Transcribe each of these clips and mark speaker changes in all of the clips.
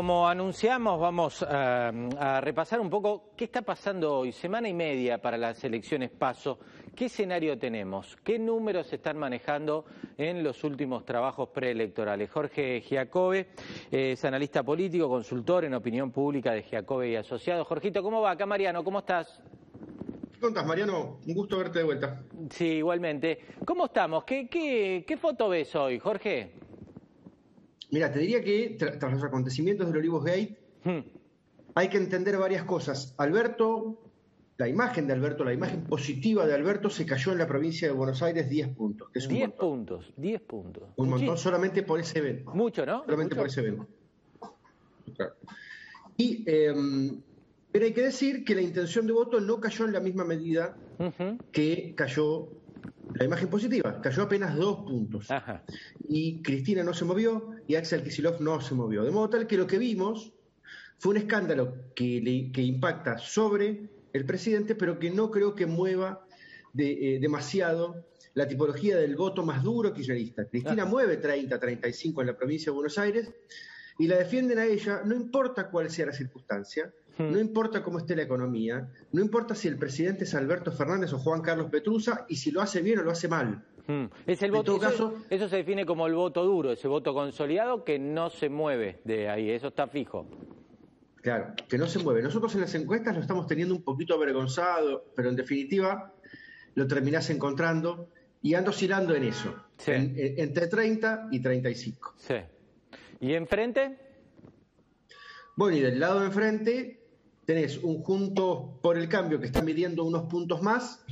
Speaker 1: Como anunciamos, vamos a, a, repasar un poco qué está pasando hoy, semana y media para las elecciones PASO, qué escenario tenemos, qué números se están manejando en los últimos trabajos preelectorales. Jorge Giacobbe es analista político, consultor en opinión pública de Giacobbe y Asociados. Jorgito, ¿cómo va? Acá Mariano, ¿cómo estás?
Speaker 2: ¿Cómo estás, Mariano? Un gusto verte de vuelta.
Speaker 1: Sí, igualmente. ¿Cómo estamos? ¿Qué, qué, qué foto ves hoy, Jorge?
Speaker 2: Mira, te diría que tras los acontecimientos del Olivos Gate hmm. hay que entender varias cosas. Alberto, la imagen de Alberto, la imagen positiva de Alberto se cayó en la provincia de Buenos Aires 10 puntos.
Speaker 1: 10 puntos, 10 puntos.
Speaker 2: Un montón solamente por ese evento.
Speaker 1: Mucho, ¿no?
Speaker 2: Solamente por ese evento. Y, em, pero hay que decir que la intención de voto no cayó en la misma medida que cayó la imagen positiva, cayó apenas dos puntos. Y Cristina no se movió y Axel Kisilov no se movió. De modo tal que lo que vimos fue un escándalo que, que impacta sobre el presidente, pero que no creo que mueva de, eh, demasiado la tipología del voto más duro kirchnerista. Cristina mueve 30, 35 en la provincia de Buenos Aires y la defienden a ella, no importa cuál sea la circunstancia. No importa cómo esté la economía, no importa si el presidente es Alberto Fernández o Juan Carlos Petrusa y si lo hace bien o lo hace mal.
Speaker 1: Es el voto, eso, eso, se define como el voto duro, ese voto consolidado que no se mueve de ahí, eso está fijo.
Speaker 2: Claro, que no se mueve. Nosotros en las encuestas lo estamos teniendo un poquito avergonzado, pero en definitiva lo terminás encontrando y ando oscilando en eso, entre 30 y 35.
Speaker 1: Sí. ¿Y enfrente?
Speaker 2: Bueno, y del lado de enfrente tenés un junto por el cambio que está midiendo unos puntos más,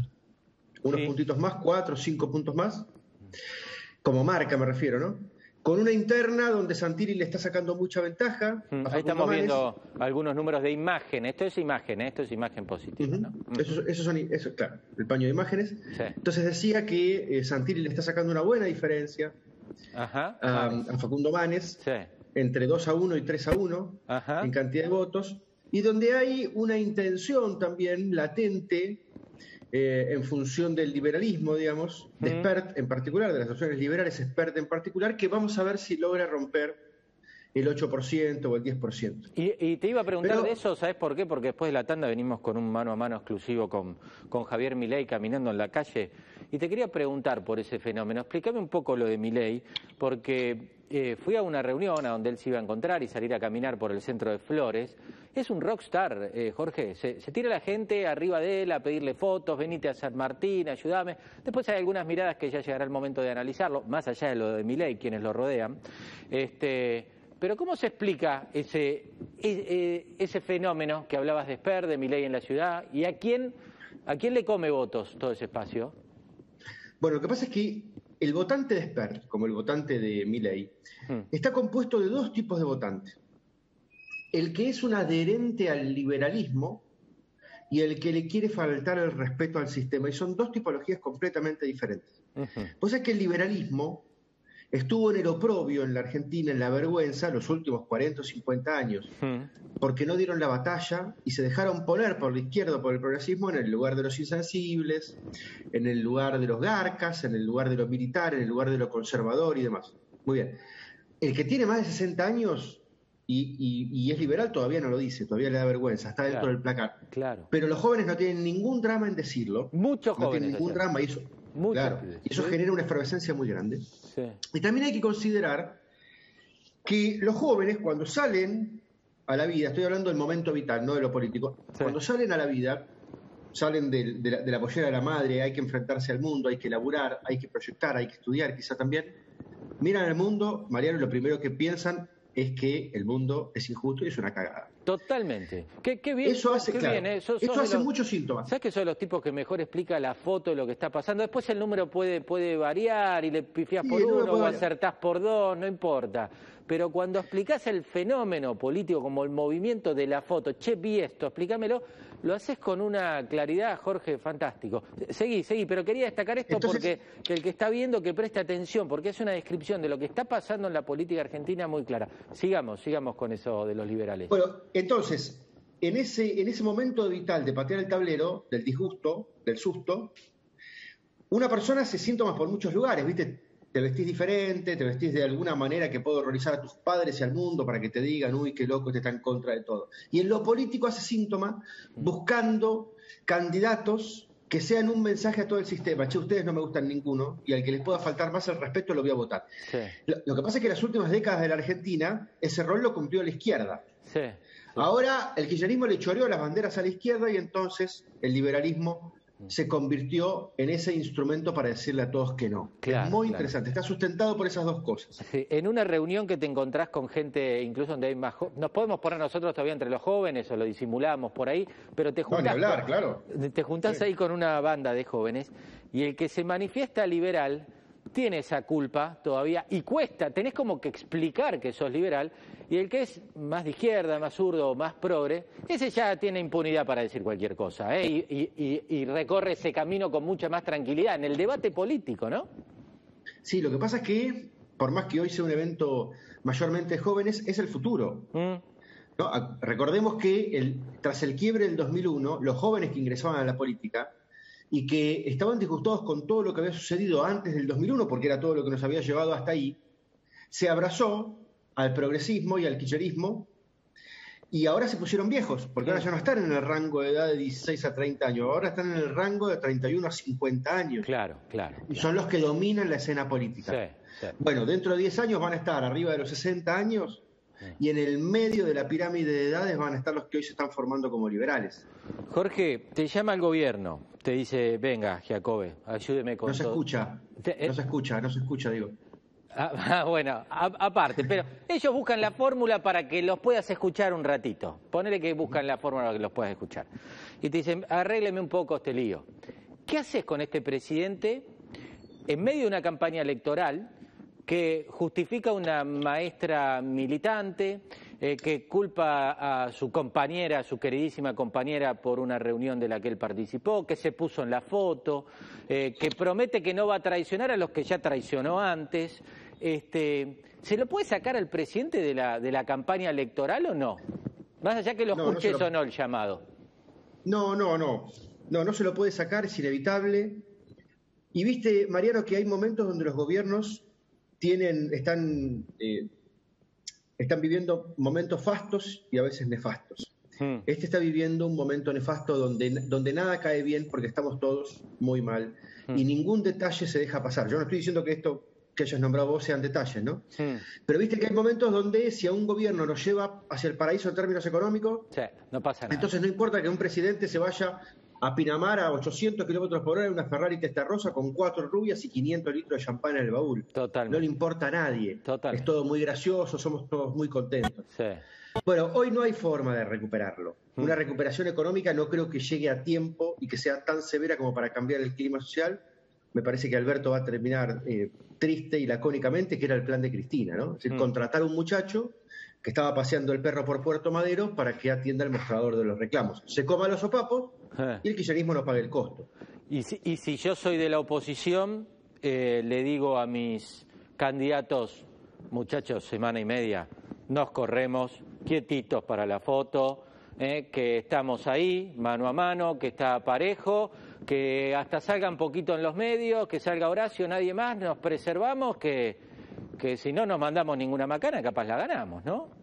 Speaker 2: unos puntitos más, cuatro, cinco puntos más, como marca me refiero, ¿no? Con una interna donde Santilli le está sacando mucha ventaja.
Speaker 1: Mm, ahí estamos viendo algunos números de imagen. Esto es imagen, esto es imagen positiva. ¿no?
Speaker 2: Mm. Eso, son, eso, claro, el paño de imágenes. Entonces decía que eh, le está sacando una buena diferencia a, Facundo Manes, entre 2 a 1 y 3 a 1 en cantidad de votos y donde hay una intención también latente eh, en función del liberalismo, digamos, de Spert en particular, de las opciones liberales, Spert en particular, que vamos a ver si logra romper el 8% o el 10%.
Speaker 1: Y, y te iba a preguntar de eso, ¿sabes por qué? Porque después de la tanda venimos con un mano a mano exclusivo con, con Javier Milei caminando en la calle. Y te quería preguntar por ese fenómeno. Explícame un poco lo de Milei, porque eh, fui a una reunión a donde él se iba a encontrar y salir a caminar por el centro de Flores. Es un rockstar, eh, Jorge. Se, se, tira la gente arriba de él a pedirle fotos, venite a San Martín, ayúdame. Después hay algunas miradas que ya llegará el momento de analizarlo, más allá de lo de Milei, quienes lo rodean. Este, pero ¿cómo se explica ese, e, e, ese fenómeno que hablabas de Esper, de Milei en la ciudad? ¿Y a quién, a quién le come votos todo ese espacio?
Speaker 2: Bueno, lo que pasa es que el votante de Esper, como el votante de Milei, hmm. está compuesto de dos tipos de votantes. El que es un adherente al liberalismo y el que le quiere faltar el respeto al sistema. Y son dos tipologías completamente diferentes. Pues es que el liberalismo estuvo en el oprobio en la Argentina, en la vergüenza, los últimos 40 o 50 años, porque no dieron la batalla y se dejaron poner por la izquierda, por el progresismo, en el lugar de los insensibles, en el lugar de los garcas, en el lugar de los militares, en el lugar de lo conservador y demás. Muy bien. El que tiene más de 60 años y, es liberal todavía no lo dice, todavía le da vergüenza, está dentro del placar.
Speaker 1: Claro.
Speaker 2: Pero los jóvenes no tienen ningún drama en decirlo.
Speaker 1: Muchos jóvenes.
Speaker 2: No tienen ningún drama y eso, claro, y eso genera una efervescencia muy grande. Y también hay que considerar que los jóvenes cuando salen a la vida, estoy hablando del momento vital, no de lo político, cuando salen a la vida, salen de, la, de la pollera de la madre, hay que enfrentarse al mundo, hay que laburar, hay que proyectar, hay que estudiar quizá también, miran el mundo, Mariano, lo primero que piensan es que el mundo es injusto y es una cagada.
Speaker 1: Totalmente. Qué, bien.
Speaker 2: Eso hace,
Speaker 1: ¿eh?
Speaker 2: eso hace muchos síntomas.
Speaker 1: ¿Sabes que son los tipos que mejor explica la foto de lo que está pasando? Después el número puede, puede variar y le pifias por uno o acertás por dos, no importa. Pero cuando explicás el fenómeno político como el movimiento de la foto, che, vi esto, explícamelo, lo haces con una claridad, Jorge, fantástico. Seguí, seguí, pero quería destacar esto porque el que está viendo que preste atención, porque es una descripción de lo que está pasando en la política argentina muy clara. Sigamos, sigamos con eso de los liberales.
Speaker 2: Bueno, entonces, en ese, en ese momento vital de patear el tablero, del disgusto, del susto, una persona se siente más por muchos lugares, ¿viste? te vestís diferente, te vestís de alguna manera que puede horrorizar a tus padres y al mundo para que te digan, uy, qué loco, este está en contra de todo. Y en lo político hace síntoma buscando candidatos que sean un mensaje a todo el sistema. Che, ustedes no me gustan ninguno y al que les pueda faltar más el respeto lo voy a votar. Lo, que pasa es que en las últimas décadas de la Argentina ese rol lo cumplió la izquierda. Ahora el kirchnerismo le choreó las banderas a la izquierda y entonces el liberalismo se convirtió en ese instrumento para decirle a todos que no. es muy interesante, está sustentado por esas dos cosas.
Speaker 1: en una reunión que te encontrás con gente, incluso donde hay más nos podemos poner nosotros todavía entre los jóvenes o lo disimulamos por ahí, pero te juntás,
Speaker 2: hablar, claro.
Speaker 1: te juntás ahí con una banda de jóvenes y el que se manifiesta liberal tiene esa culpa todavía y cuesta, tenés como que explicar que sos liberal y el que es más de izquierda, más zurdo, más progre, ese ya tiene impunidad para decir cualquier cosa ¿eh? y, recorre ese camino con mucha más tranquilidad en el debate político, ¿no?
Speaker 2: Sí, lo que pasa es que, por más que hoy sea un evento mayormente jóvenes, es el futuro. Mm. Recordemos que tras el quiebre del 2001, los jóvenes que ingresaban a la política y que estaban disgustados con todo lo que había sucedido antes del 2001, porque era todo lo que nos había llevado hasta ahí, se abrazó al progresismo y al kirchnerismo y ahora se pusieron viejos, porque ahora ya no están en el rango de edad de 16 a 30 años, ahora están en el rango de 31 a 50 años.
Speaker 1: Claro, claro.
Speaker 2: Y son los que dominan la escena política. Bueno, dentro de 10 años van a estar arriba de los 60 años y en el medio de la pirámide de edades van a estar los que hoy se están formando como liberales.
Speaker 1: Jorge, te llama el gobierno, te dice, venga, Jacobe, ayúdeme con
Speaker 2: No se escucha, no se escucha, no se escucha, digo.
Speaker 1: Ah, ah, bueno, aparte, pero ellos buscan la fórmula para que los puedas escuchar un ratito. Ponele que buscan la fórmula para que los puedas escuchar. Y te dicen, arrégleme un poco este lío. ¿Qué haces con este presidente en medio de una campaña electoral que justifica una maestra militante, eh, que culpa a su compañera, a su queridísima compañera, por una reunión de la que él participó, que se puso en la foto, eh, que promete que no va a traicionar a los que ya traicionó antes, este, ¿Se lo puede sacar al presidente de la, de la campaña electoral o no? Más allá que lo escuches o no el llamado.
Speaker 2: No, no, no. No, no se lo puede sacar, es inevitable. Y viste, Mariano, que hay momentos donde los gobiernos tienen, están, eh, están viviendo momentos fastos y a veces nefastos. Hmm. Este está viviendo un momento nefasto donde, donde nada cae bien porque estamos todos muy mal y hmm. ningún detalle se deja pasar. Yo no estoy diciendo que esto que hayas nombrado vos sean detalles, ¿no? Pero viste que hay momentos donde si a un gobierno nos lleva hacia el paraíso en términos económicos,
Speaker 1: no pasa nada.
Speaker 2: Entonces no importa que un presidente se vaya a Pinamar a 800 kilómetros por hora en una Ferrari rosa con cuatro rubias y 500 litros de champán en el baúl.
Speaker 1: Total.
Speaker 2: No le importa a nadie.
Speaker 1: Total.
Speaker 2: Es todo muy gracioso, somos todos muy contentos. Bueno, hoy no hay forma de recuperarlo. Mm. Una recuperación económica no creo que llegue a tiempo y que sea tan severa como para cambiar el clima social me parece que Alberto va a terminar eh, triste y lacónicamente, que era el plan de Cristina, ¿no? Es decir, mm. contratar a un muchacho que estaba paseando el perro por Puerto Madero para que atienda el mostrador de los reclamos. Se coma los sopapos eh. y el kirchnerismo no pague el costo.
Speaker 1: Y si, yo soy de la oposición, eh, le digo a mis candidatos, muchachos, semana y media, nos corremos quietitos para la foto, que estamos ahí, mano a mano, que está parejo que hasta salga un poquito en los medios, que salga Horacio, nadie más, nos preservamos, que, que si no nos mandamos ninguna macana, capaz la ganamos, ¿no?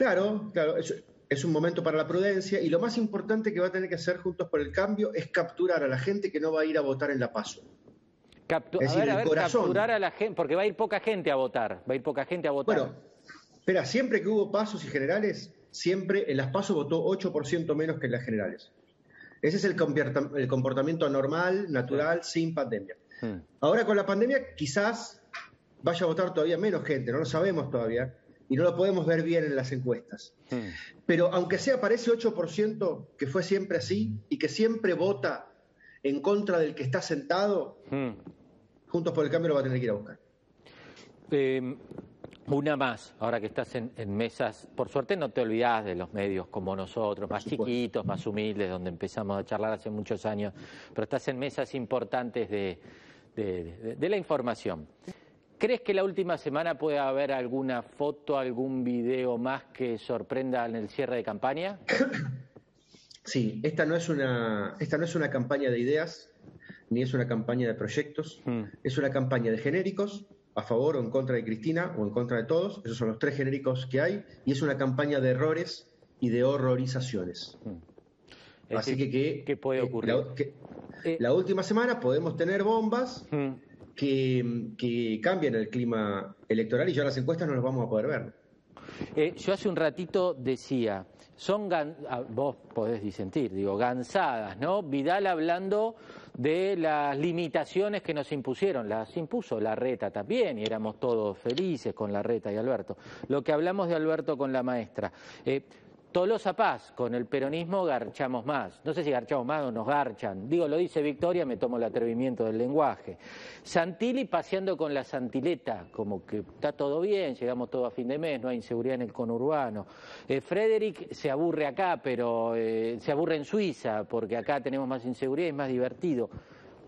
Speaker 2: Claro, claro, es, un momento para la prudencia y lo más importante que va a tener que hacer Juntos por el Cambio es capturar a la gente que no va a ir a votar en la PASO.
Speaker 1: es a ver, a ver, capturar a la gente, porque va a ir poca gente a votar, va a ir poca gente a votar.
Speaker 2: Bueno, espera, siempre que hubo pasos y generales, siempre en las PASO votó 8% menos que en las generales. Ese es el, comportamiento normal, natural, sin pandemia. Hmm. Ahora con la pandemia quizás vaya a votar todavía menos gente, no lo sabemos todavía y no lo podemos ver bien en las encuestas. Hmm. Pero aunque sea para ese 8% que fue siempre así y que siempre vota en contra del que está sentado, hmm. Juntos por el Cambio lo va a tener que ir a buscar.
Speaker 1: Eh, una más, ahora que estás en, mesas, por suerte no te olvidas de los medios como nosotros, más chiquitos, más humildes, donde empezamos a charlar hace muchos años, pero estás en mesas importantes de, la información. ¿Crees que la última semana puede haber alguna foto, algún video más que sorprenda en el cierre de campaña?
Speaker 2: Sí, esta no es una, esta no es una campaña de ideas, ni es una campaña de proyectos, mm. es una campaña de genéricos a favor o en contra de Cristina o en contra de todos. Esos son los tres genéricos que hay. Y es una campaña de errores y de horrorizaciones. Mm. Así que,
Speaker 1: ¿qué puede ocurrir?
Speaker 2: Eh, la, última semana podemos tener bombas mm. Que, que cambian el clima electoral y ya las encuestas no las vamos a poder ver.
Speaker 1: Eh, yo hace un ratito decía, son, ah, vos podés disentir, digo, gansadas, ¿no? Vidal hablando de las limitaciones que nos impusieron, las impuso la reta también y éramos todos felices con la reta y Alberto. Lo que hablamos de Alberto con la maestra. Eh, Tolosa Paz, con el peronismo garchamos más. No sé si garchamos más o nos garchan. Digo, lo dice Victoria, me tomo el atrevimiento del lenguaje. Santilli paseando con la Santileta, como que está todo bien, llegamos todo a fin de mes, no hay inseguridad en el conurbano. Eh, Frederick se aburre acá, pero eh, se aburre en Suiza, porque acá tenemos más inseguridad y es más divertido.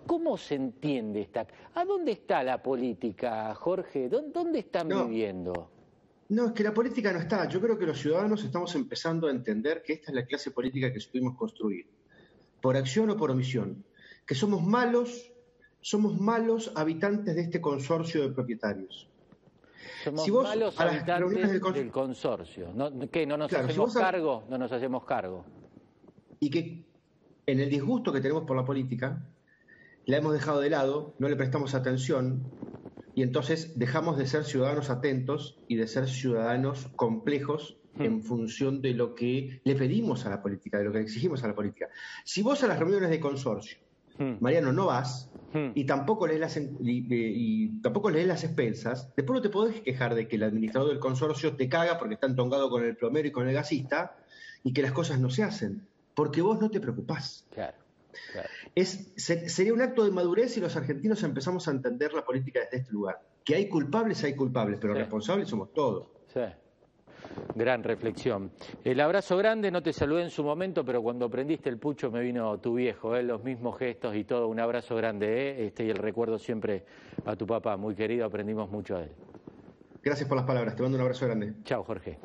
Speaker 1: ¿Cómo se entiende esta? ¿A dónde está la política, Jorge? ¿Dónde, están viviendo?
Speaker 2: No, es que la política no está. Yo creo que los ciudadanos estamos empezando a entender que esta es la clase política que supimos construir, por acción o por omisión, que somos malos, somos malos habitantes de este consorcio de propietarios.
Speaker 1: Somos malos habitantes del, consorcio. ¿No, ¿Qué? ¿No nos hacemos cargo? No nos hacemos cargo.
Speaker 2: Y que en el disgusto que tenemos por la política, la hemos dejado de lado, no le prestamos atención, y entonces dejamos de ser ciudadanos atentos y de ser ciudadanos complejos hmm. en función de lo que le pedimos a la política, de lo que exigimos a la política. Si vos a las reuniones de consorcio, hmm. Mariano, no vas hmm. y tampoco lees las y, tampoco lees las expensas, después no te podés quejar de que el administrador del consorcio te caga porque está entongado con el plomero y con el gasista y que las cosas no se hacen, porque vos no te preocupás.
Speaker 1: Claro.
Speaker 2: Es, sería un acto de madurez si los argentinos empezamos a entender la política desde este lugar. Que hay culpables, hay culpables, pero responsables somos todos.
Speaker 1: Sí. Gran reflexión. El abrazo grande, no te saludé en su momento, pero cuando prendiste el pucho me vino tu viejo, ¿eh? los mismos gestos y todo. Un abrazo grande, ¿eh? este, y el recuerdo siempre a tu papá, muy querido, aprendimos mucho de él.
Speaker 2: Gracias por las palabras, te mando un abrazo grande.
Speaker 1: Chao, Jorge.